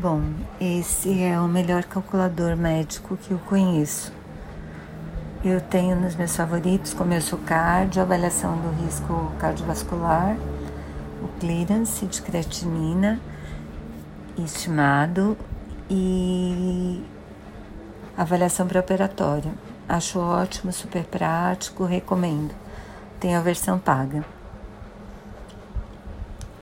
Bom, esse é o melhor calculador médico que eu conheço. Eu tenho nos meus favoritos, como eu sou cardio, avaliação do risco cardiovascular, o clearance de creatinina estimado e avaliação pré-operatória. Acho ótimo, super prático, recomendo. Tem a versão paga.